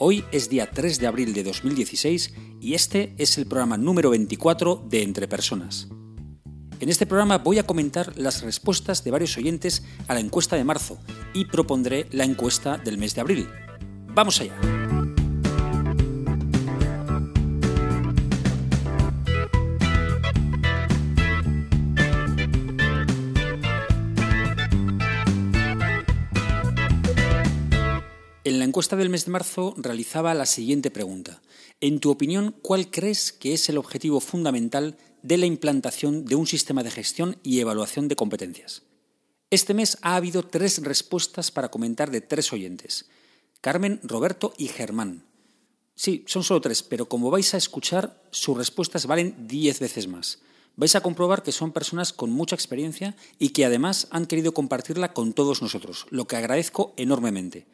Hoy es día 3 de abril de 2016 y este es el programa número 24 de Entre Personas. En este programa voy a comentar las respuestas de varios oyentes a la encuesta de marzo y propondré la encuesta del mes de abril. ¡Vamos allá! Encuesta del mes de marzo realizaba la siguiente pregunta. En tu opinión, ¿cuál crees que es el objetivo fundamental de la implantación de un sistema de gestión y evaluación de competencias? Este mes ha habido tres respuestas para comentar de tres oyentes. Carmen, Roberto y Germán. Sí, son solo tres, pero como vais a escuchar, sus respuestas valen diez veces más. Vais a comprobar que son personas con mucha experiencia y que además han querido compartirla con todos nosotros, lo que agradezco enormemente.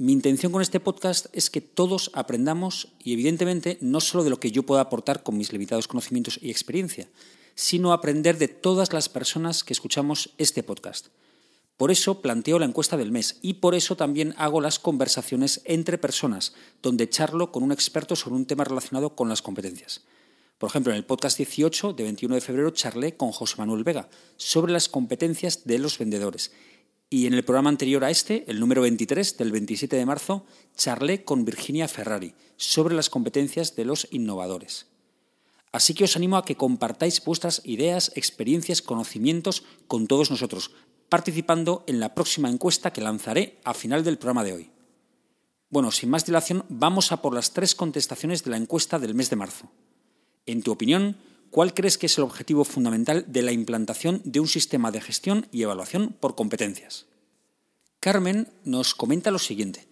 Mi intención con este podcast es que todos aprendamos y evidentemente no solo de lo que yo pueda aportar con mis limitados conocimientos y experiencia, sino aprender de todas las personas que escuchamos este podcast. Por eso planteo la encuesta del mes y por eso también hago las conversaciones entre personas, donde charlo con un experto sobre un tema relacionado con las competencias. Por ejemplo, en el podcast 18 de 21 de febrero charlé con José Manuel Vega sobre las competencias de los vendedores y en el programa anterior a este, el número 23 del 27 de marzo, charlé con Virginia Ferrari sobre las competencias de los innovadores. Así que os animo a que compartáis vuestras ideas, experiencias, conocimientos con todos nosotros, participando en la próxima encuesta que lanzaré a final del programa de hoy. Bueno, sin más dilación, vamos a por las tres contestaciones de la encuesta del mes de marzo. En tu opinión, ¿cuál crees que es el objetivo fundamental de la implantación de un sistema de gestión y evaluación por competencias? Carmen nos comenta lo siguiente.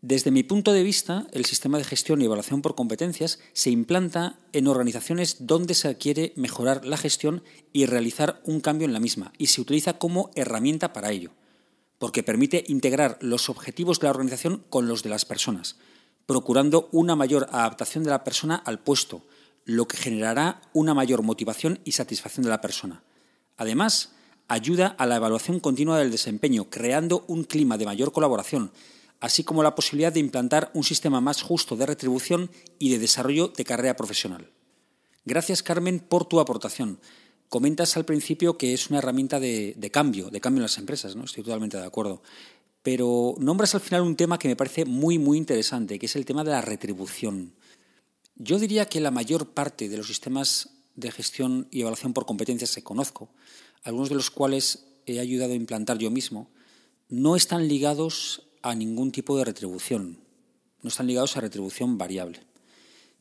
Desde mi punto de vista, el sistema de gestión y evaluación por competencias se implanta en organizaciones donde se quiere mejorar la gestión y realizar un cambio en la misma, y se utiliza como herramienta para ello, porque permite integrar los objetivos de la organización con los de las personas, procurando una mayor adaptación de la persona al puesto, lo que generará una mayor motivación y satisfacción de la persona. Además, ayuda a la evaluación continua del desempeño, creando un clima de mayor colaboración, así como la posibilidad de implantar un sistema más justo de retribución y de desarrollo de carrera profesional. Gracias, Carmen, por tu aportación. Comentas al principio que es una herramienta de, cambio, de cambio en las empresas, ¿no? Estoy totalmente de acuerdo. Pero nombras al final un tema que me parece muy, muy interesante, que es el tema de la retribución. Yo diría que la mayor parte de los sistemas de gestión y evaluación por competencias que conozco, algunos de los cuales he ayudado a implantar yo mismo, no están ligados a ningún tipo de retribución, no están ligados a retribución variable.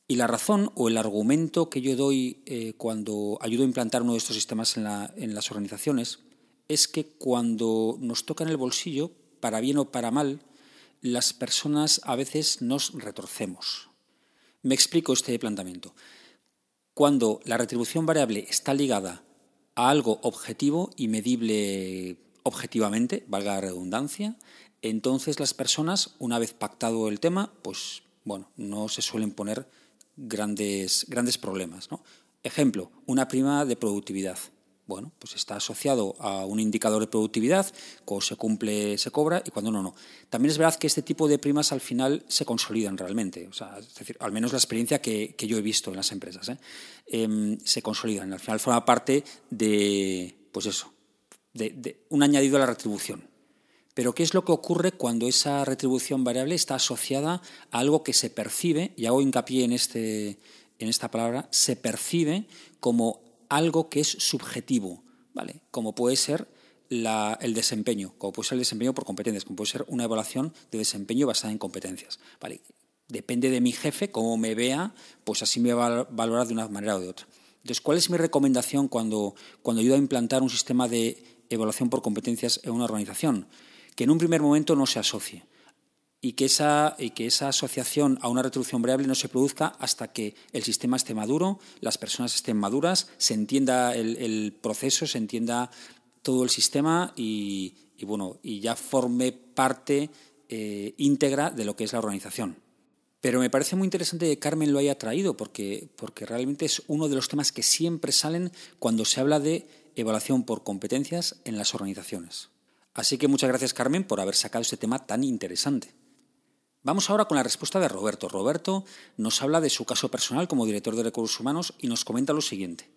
Y la razón o el argumento que yo doy eh, cuando ayudo a implantar uno de estos sistemas en, en las organizaciones es que cuando nos toca en el bolsillo, para bien o para mal, las personas a veces nos retorcemos. Me explico este planteamiento. Cuando la retribución variable está ligada a algo objetivo y medible objetivamente, valga la redundancia, entonces las personas, una vez pactado el tema, pues bueno, no se suelen poner grandes, grandes problemas. Ejemplo, una prima de productividad bueno, pues está asociado a un indicador de productividad, cuando se cumple se cobra y cuando no, no. También es verdad que este tipo de primas al final se consolidan realmente, o sea, es decir, al menos la experiencia que, yo he visto en las empresas, ¿eh? Em, se consolidan, al final forma parte de, pues eso, de, un añadido a la retribución. Pero ¿qué es lo que ocurre cuando esa retribución variable está asociada a algo que se percibe, y hago hincapié en, este, en esta palabra, se percibe como algo que es subjetivo, ¿vale? Como puede ser el desempeño, como puede ser el desempeño por competencias, como puede ser una evaluación de desempeño basada en competencias, ¿vale? Depende de mi jefe, cómo me vea, pues así me va a valorar de una manera o de otra. Entonces, ¿cuál es mi recomendación cuando, cuando ayudo a implantar un sistema de evaluación por competencias en una organización? Que en un primer momento no se asocie. Y que, esa, que esa asociación a una retribución variable no se produzca hasta que el sistema esté maduro, las personas estén maduras, se entienda el, proceso, se entienda todo el sistema y, bueno, y ya forme parte eh, íntegra de lo que es la organización. Pero me parece muy interesante que Carmen lo haya traído porque, porque realmente es uno de los temas que siempre salen cuando se habla de evaluación por competencias en las organizaciones. Así que muchas gracias Carmen por haber sacado este tema tan interesante. Vamos ahora con la respuesta de Roberto. Roberto nos habla de su caso personal como director de recursos humanos y nos comenta lo siguiente.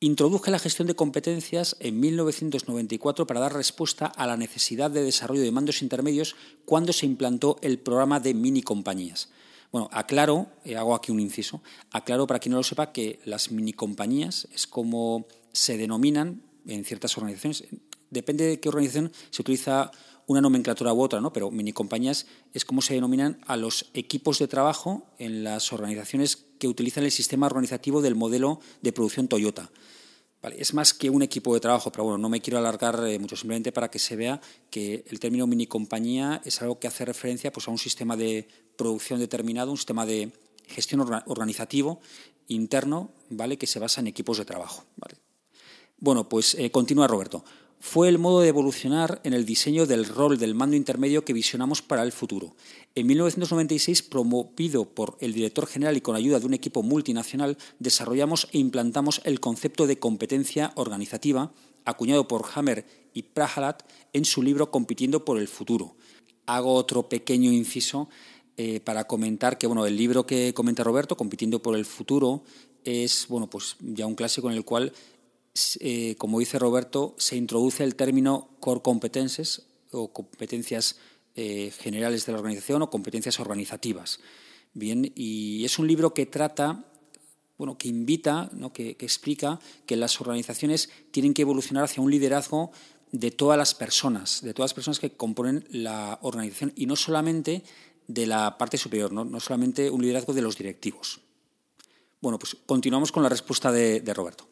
Introduje la gestión de competencias en 1994 para dar respuesta a la necesidad de desarrollo de mandos intermedios cuando se implantó el programa de mini compañías. Bueno, aclaro, eh, hago aquí un inciso, aclaro para quien no lo sepa que las mini compañías es como se denominan en ciertas organizaciones. Depende de qué organización se utiliza una nomenclatura u otra, ¿no? pero mini compañías es como se denominan a los equipos de trabajo en las organizaciones que utilizan el sistema organizativo del modelo de producción Toyota. Vale, es más que un equipo de trabajo, pero bueno, no me quiero alargar eh, mucho, simplemente para que se vea que el término mini compañía es algo que hace referencia pues, a un sistema de producción determinado, un sistema de gestión organizativo interno, ¿vale? que se basa en equipos de trabajo. ¿vale? Bueno, pues eh, continúa Roberto fue el modo de evolucionar en el diseño del rol del mando intermedio que visionamos para el futuro. En 1996, promovido por el director general y con ayuda de un equipo multinacional, desarrollamos e implantamos el concepto de competencia organizativa, acuñado por Hammer y Prahalat en su libro Compitiendo por el futuro. Hago otro pequeño inciso eh, para comentar que bueno, el libro que comenta Roberto, Compitiendo por el futuro, es bueno, pues ya un clásico en el cual eh, como dice Roberto, se introduce el término core competences o competencias eh, generales de la organización o competencias organizativas. Bien, y es un libro que trata, bueno, que invita, ¿no? que, explica que las organizaciones tienen que evolucionar hacia un liderazgo de todas las personas, de todas las personas que componen la organización y no solamente de la parte superior, no, no solamente un liderazgo de los directivos. Bueno, pues continuamos con la respuesta de Roberto.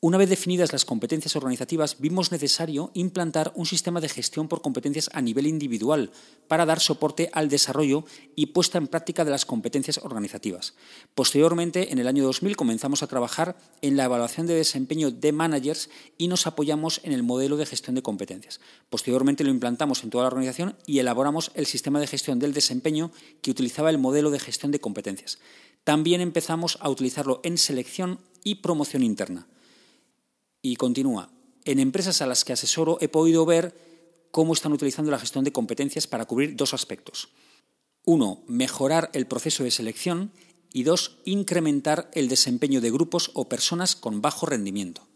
Una vez definidas las competencias organizativas, vimos necesario implantar un sistema de gestión por competencias a nivel individual para dar soporte al desarrollo y puesta en práctica de las competencias organizativas. Posteriormente, en el año 2000, comenzamos a trabajar en la evaluación de desempeño de managers y nos apoyamos en el modelo de gestión de competencias. Posteriormente lo implantamos en toda la organización y elaboramos el sistema de gestión del desempeño que utilizaba el modelo de gestión de competencias. También empezamos a utilizarlo en selección y promoción interna. Y continúa, en empresas a las que asesoro he podido ver cómo están utilizando la gestión de competencias para cubrir dos aspectos. Uno, mejorar el proceso de selección y dos, incrementar el desempeño de grupos o personas con bajo rendimiento.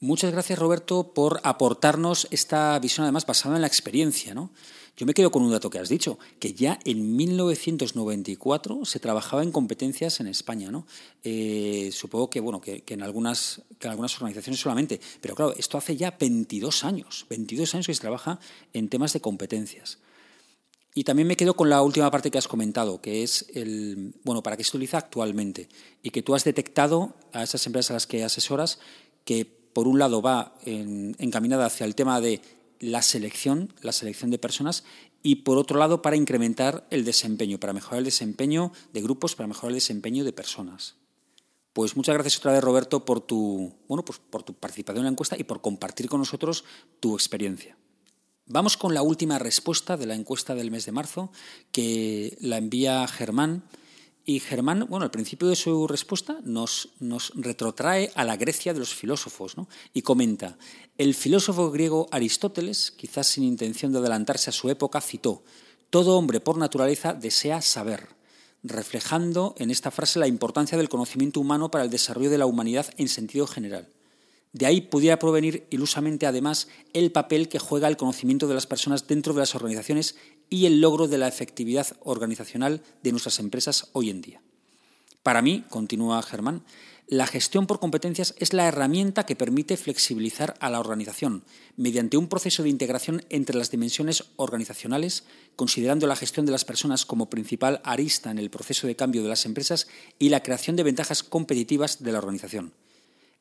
Muchas gracias Roberto por aportarnos esta visión además basada en la experiencia. ¿no? Yo me quedo con un dato que has dicho, que ya en 1994 se trabajaba en competencias en España, ¿no? Eh, supongo que, bueno, que, en algunas, que en algunas organizaciones solamente, pero claro, esto hace ya 22 años, 22 años que se trabaja en temas de competencias. Y también me quedo con la última parte que has comentado, que es el, bueno, para qué se utiliza actualmente y que tú has detectado a esas empresas a las que asesoras que por un lado va encaminada hacia el tema de la selección, la selección de personas y por otro lado para incrementar el desempeño, para mejorar el desempeño de grupos, para mejorar el desempeño de personas. Pues muchas gracias otra vez Roberto por tu, bueno, pues por tu participación en la encuesta y por compartir con nosotros tu experiencia. Vamos con la última respuesta de la encuesta del mes de marzo que la envía Germán y Germán, bueno, al principio de su respuesta nos, nos retrotrae a la Grecia de los filósofos ¿no? y comenta, el filósofo griego Aristóteles, quizás sin intención de adelantarse a su época, citó, todo hombre por naturaleza desea saber, reflejando en esta frase la importancia del conocimiento humano para el desarrollo de la humanidad en sentido general. De ahí pudiera provenir ilusamente además el papel que juega el conocimiento de las personas dentro de las organizaciones y el logro de la efectividad organizacional de nuestras empresas hoy en día. Para mí, continúa Germán, la gestión por competencias es la herramienta que permite flexibilizar a la organización mediante un proceso de integración entre las dimensiones organizacionales, considerando la gestión de las personas como principal arista en el proceso de cambio de las empresas y la creación de ventajas competitivas de la organización.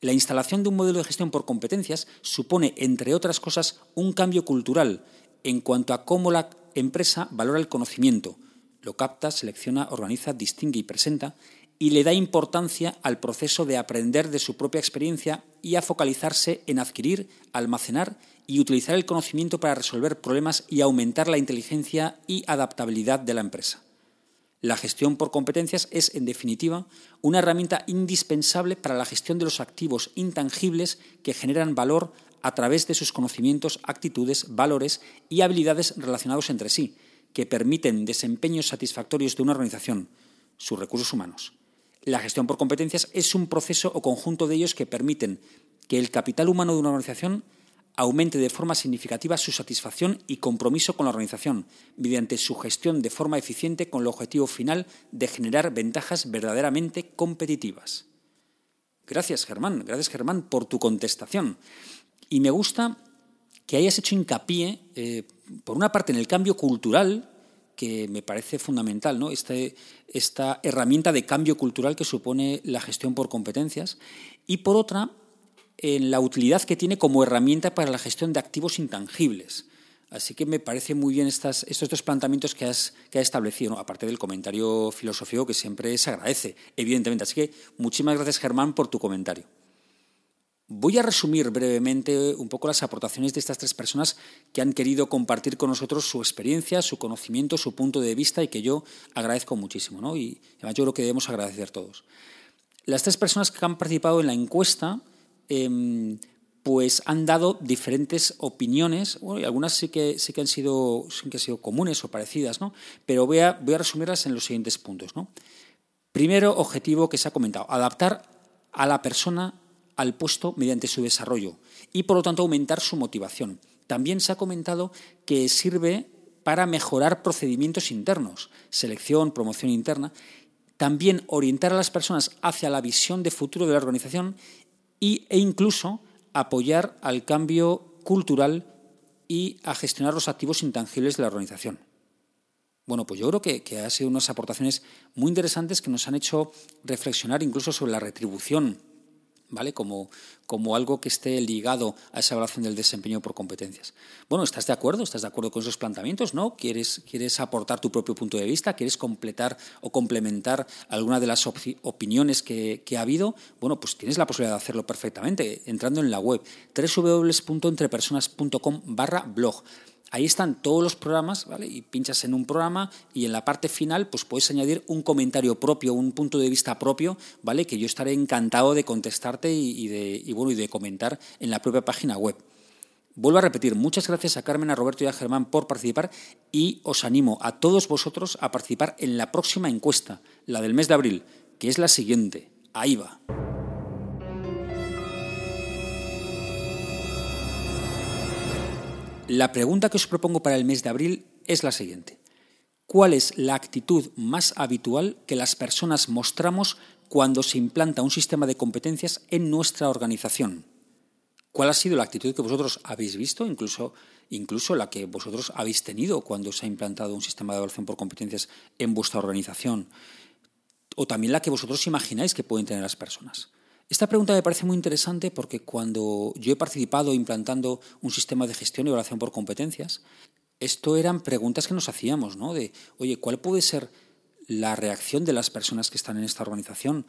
La instalación de un modelo de gestión por competencias supone, entre otras cosas, un cambio cultural en cuanto a cómo la empresa valora el conocimiento, lo capta, selecciona, organiza, distingue y presenta, y le da importancia al proceso de aprender de su propia experiencia y a focalizarse en adquirir, almacenar y utilizar el conocimiento para resolver problemas y aumentar la inteligencia y adaptabilidad de la empresa. La gestión por competencias es, en definitiva, una herramienta indispensable para la gestión de los activos intangibles que generan valor a través de sus conocimientos, actitudes, valores y habilidades relacionados entre sí, que permiten desempeños satisfactorios de una organización, sus recursos humanos. La gestión por competencias es un proceso o conjunto de ellos que permiten que el capital humano de una organización aumente de forma significativa su satisfacción y compromiso con la organización, mediante su gestión de forma eficiente con el objetivo final de generar ventajas verdaderamente competitivas. Gracias, Germán. Gracias, Germán, por tu contestación. Y me gusta que hayas hecho hincapié, eh, por una parte, en el cambio cultural que me parece fundamental, ¿no? Este, esta herramienta de cambio cultural que supone la gestión por competencias, y por otra, en la utilidad que tiene como herramienta para la gestión de activos intangibles. Así que me parece muy bien estos dos planteamientos que has, establecido, aparte del comentario filosófico que siempre se agradece, evidentemente. Así que muchísimas gracias, Germán, por tu comentario. Voy a resumir brevemente un poco las aportaciones de estas tres personas que han querido compartir con nosotros su experiencia, su conocimiento, su punto de vista y que yo agradezco muchísimo. ¿no? Y además yo creo que debemos agradecer todos. Las tres personas que han participado en la encuesta em, pues han dado diferentes opiniones, y algunas sí que, sí que, han sido, sí que sido comunes o parecidas, ¿no? pero voy a, voy a resumirlas en los siguientes puntos. ¿no? Primero objetivo que se ha comentado, adaptar a la persona al puesto mediante su desarrollo y, por lo tanto, aumentar su motivación. También se ha comentado que sirve para mejorar procedimientos internos, selección, promoción interna, también orientar a las personas hacia la visión de futuro de la organización y, e incluso apoyar al cambio cultural y a gestionar los activos intangibles de la organización. Bueno, pues yo creo que, que han sido unas aportaciones muy interesantes que nos han hecho reflexionar incluso sobre la retribución ¿vale? Como, como algo que esté ligado a esa evaluación del desempeño por competencias. Bueno, ¿estás de acuerdo? ¿Estás de acuerdo con esos planteamientos? ¿No? ¿Quieres, quieres aportar tu propio punto de vista? ¿Quieres completar o complementar alguna de las opiniones que, que, ha habido? Bueno, pues tienes la posibilidad de hacerlo perfectamente entrando en la web www.entrepersonas.com barra blog ahí están todos los programas, ¿vale? Y pinchas en un programa y en la parte final pues puedes añadir un comentario propio, un punto de vista propio, ¿vale? Que yo estaré encantado de contestarte y, de, bueno, y de comentar en la propia página web. Vuelvo a repetir, muchas gracias a Carmen, a Roberto y a Germán por participar y os animo a todos vosotros a participar en la próxima encuesta, la del mes de abril, que es la siguiente. Ahí va. La pregunta que os propongo para el mes de abril es la siguiente. ¿Cuál es la actitud más habitual que las personas mostramos cuando se implanta un sistema de competencias en nuestra organización? ¿Cuál ha sido la actitud que vosotros habéis visto, incluso, incluso la que vosotros habéis tenido cuando se ha implantado un sistema de evaluación por competencias en vuestra organización? O también la que vosotros imagináis que pueden tener las personas. Esta pregunta me parece muy interesante porque cuando yo he participado implantando un sistema de gestión y evaluación por competencias, esto eran preguntas que nos hacíamos, ¿no? De, oye, ¿cuál puede ser la reacción de las personas que están en esta organización?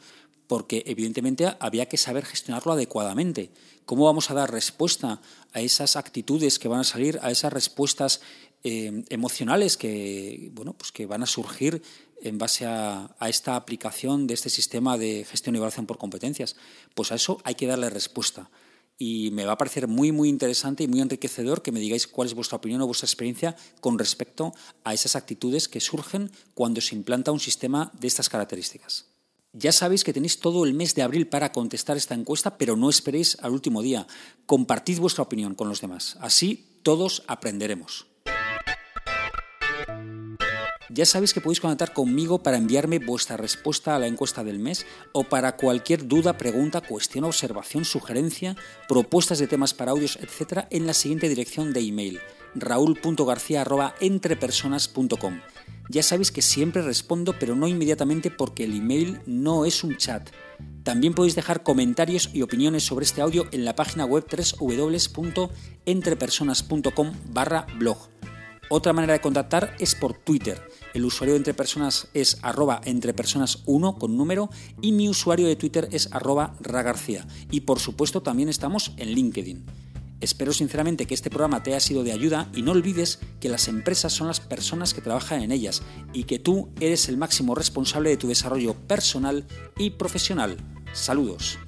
Porque evidentemente había que saber gestionarlo adecuadamente. ¿Cómo vamos a dar respuesta a esas actitudes que van a salir, a esas respuestas eh, emocionales que, bueno, pues que van a surgir en base a, esta aplicación de este sistema de gestión y evaluación por competencias? Pues a eso hay que darle respuesta. Y me va a parecer muy, muy interesante y muy enriquecedor que me digáis cuál es vuestra opinión o vuestra experiencia con respecto a esas actitudes que surgen cuando se implanta un sistema de estas características. Ya sabéis que tenéis todo el mes de abril para contestar esta encuesta, pero no esperéis al último día. Compartid vuestra opinión con los demás. Así todos aprenderemos. Ya sabéis que podéis conectar conmigo para enviarme vuestra respuesta a la encuesta del mes o para cualquier duda, pregunta, cuestión, observación, sugerencia, propuestas de temas para audios, etc. en la siguiente dirección de email raúl.garcía.entrepersonas.com. Ya sabéis que siempre respondo, pero no inmediatamente porque el email no es un chat. También podéis dejar comentarios y opiniones sobre este audio en la página web www.entrepersonas.com barra blog. Otra manera de contactar es por Twitter. El usuario de Entre Personas es arroba entrepersonas1 con número y mi usuario de Twitter es arroba ragarcía. Y por supuesto también estamos en LinkedIn. Espero sinceramente que este programa te haya sido de ayuda y no olvides que las empresas son las personas que trabajan en ellas y que tú eres el máximo responsable de tu desarrollo personal y profesional. Saludos.